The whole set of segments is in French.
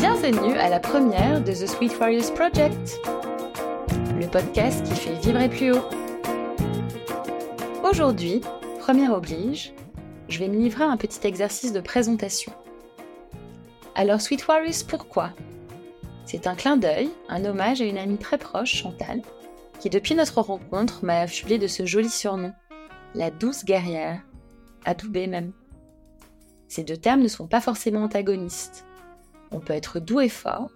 Bienvenue à la première de The Sweet Warriors Project, le podcast qui fait vibrer plus haut. Aujourd'hui, première oblige, je vais me livrer à un petit exercice de présentation. Alors Sweet Warriors, pourquoi? C'est un clin d'œil, un hommage à une amie très proche, Chantal, qui depuis notre rencontre m'a affublé de ce joli surnom, la douce guerrière, adoubée même. Ces deux termes ne sont pas forcément antagonistes. On peut être doux et fort,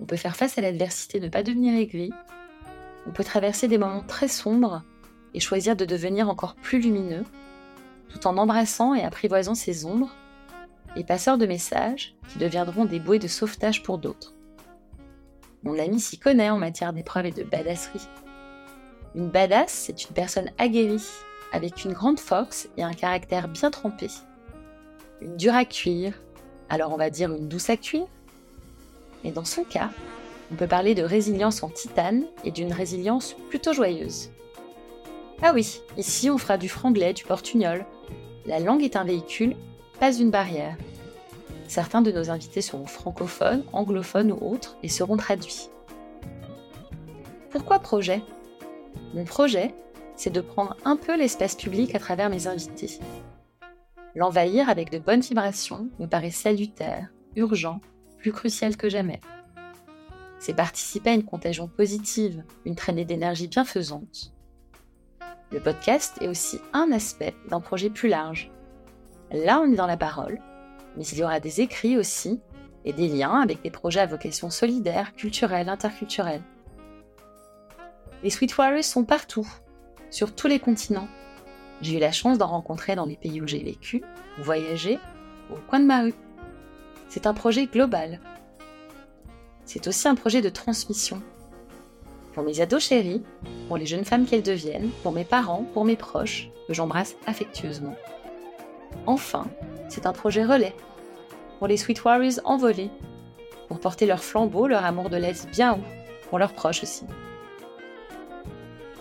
on peut faire face à l'adversité, ne pas devenir aigri, on peut traverser des moments très sombres et choisir de devenir encore plus lumineux, tout en embrassant et apprivoisant ces ombres, et passeurs de messages qui deviendront des bouées de sauvetage pour d'autres. Mon ami s'y connaît en matière d'épreuves et de badasserie. Une badass, c'est une personne aguerrie, avec une grande force et un caractère bien trempé. Une dure à cuire, alors on va dire une douce à cuire. Mais dans son cas, on peut parler de résilience en titane et d'une résilience plutôt joyeuse. Ah oui, ici on fera du franglais, du portugnol. La langue est un véhicule, pas une barrière. Certains de nos invités seront francophones, anglophones ou autres et seront traduits. Pourquoi projet? Mon projet, c'est de prendre un peu l'espace public à travers mes invités. L'envahir avec de bonnes vibrations me paraît salutaire, urgent, plus crucial que jamais. C'est participer à une contagion positive, une traînée d'énergie bienfaisante. Le podcast est aussi un aspect d'un projet plus large. Là, on est dans la parole, mais il y aura des écrits aussi et des liens avec des projets à vocation solidaire, culturelle, interculturelle. Les Sweet Warriors sont partout, sur tous les continents. J'ai eu la chance d'en rencontrer dans les pays où j'ai vécu, voyagé, au coin de ma rue. C'est un projet global. C'est aussi un projet de transmission. Pour mes ados chéris, pour les jeunes femmes qu'elles deviennent, pour mes parents, pour mes proches, que j'embrasse affectueusement. Enfin, c'est un projet relais. Pour les Sweet Warriors envolés, pour porter leur flambeau, leur amour de l'aise bien haut, pour leurs proches aussi.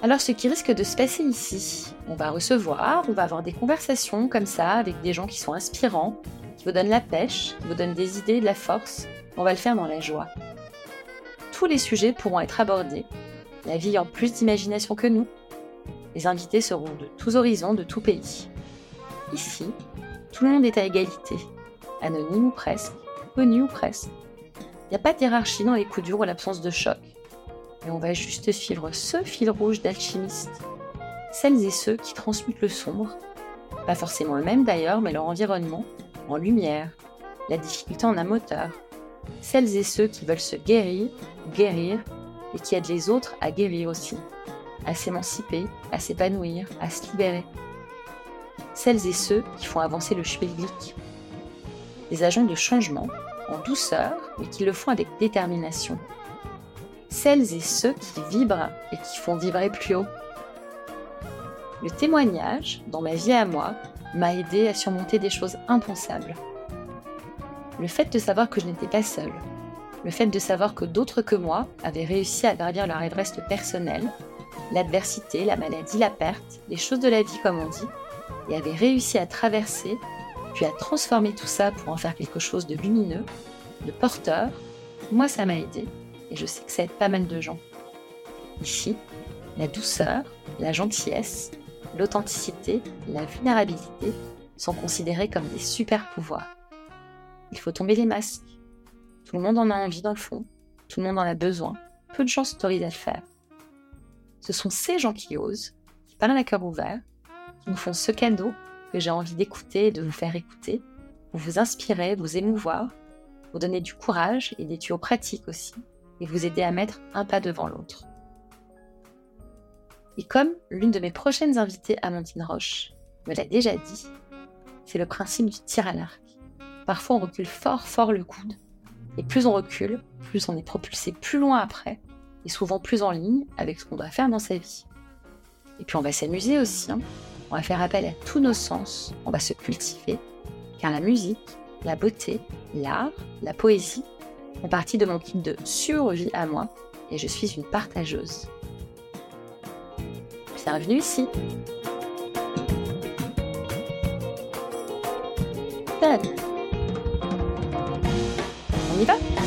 Alors ce qui risque de se passer ici, on va recevoir, on va avoir des conversations comme ça avec des gens qui sont inspirants, vous donnent la pêche, vous donnent des idées, de la force. On va le faire dans la joie. Tous les sujets pourront être abordés, la vie en plus d'imagination que nous. Les invités seront de tous horizons, de tout pays. Ici, tout le monde est à égalité, anonyme ou presque, connu ou presque. Il n'y a pas de hiérarchie dans les coups durs ou l'absence de choc et on va juste suivre ce fil rouge d'alchimistes. Celles et ceux qui transmutent le sombre, pas forcément le même d'ailleurs, mais leur environnement, en lumière, la difficulté en un moteur. Celles et ceux qui veulent se guérir, guérir, et qui aident les autres à guérir aussi, à s'émanciper, à s'épanouir, à se libérer. Celles et ceux qui font avancer le schmilblick. Des agents de changement, en douceur, mais qui le font avec détermination, celles et ceux qui vibrent et qui font vibrer plus haut. Le témoignage, dans ma vie à moi, m'a aidé à surmonter des choses impensables. Le fait de savoir que je n'étais pas seule, le fait de savoir que d'autres que moi avaient réussi à gravir leur Everest personnel, l'adversité, la maladie, la perte, les choses de la vie comme on dit, et avaient réussi à traverser, puis à transformer tout ça pour en faire quelque chose de lumineux, de porteur, moi ça m'a aidé et je sais que ça aide pas mal de gens. Ici, la douceur, la gentillesse, l'authenticité, la vulnérabilité sont considérés comme des super pouvoirs. Il faut tomber les masques. Tout le monde en a envie dans le fond, tout le monde en a besoin, peu de gens s'autorisent à le faire. Ce sont ces gens qui osent, qui parlent à cœur ouvert, qui nous font ce cadeau que j'ai envie d'écouter et de vous faire écouter, pour vous inspirer, vous émouvoir, vous donner du courage et des tuyaux pratiques aussi et vous aider à mettre un pas devant l'autre. Et comme l'une de mes prochaines invitées, Amandine Roche, me l'a déjà dit, c'est le principe du tir à l'arc. Parfois on recule fort fort le coude, et plus on recule, plus on est propulsé plus loin après, et souvent plus en ligne avec ce qu'on doit faire dans sa vie. Et puis on va s'amuser aussi, hein. on va faire appel à tous nos sens, on va se cultiver, car la musique, la beauté, l'art, la poésie font partie de mon kit de survie à moi et je suis une partageuse. Bienvenue ici. On y va?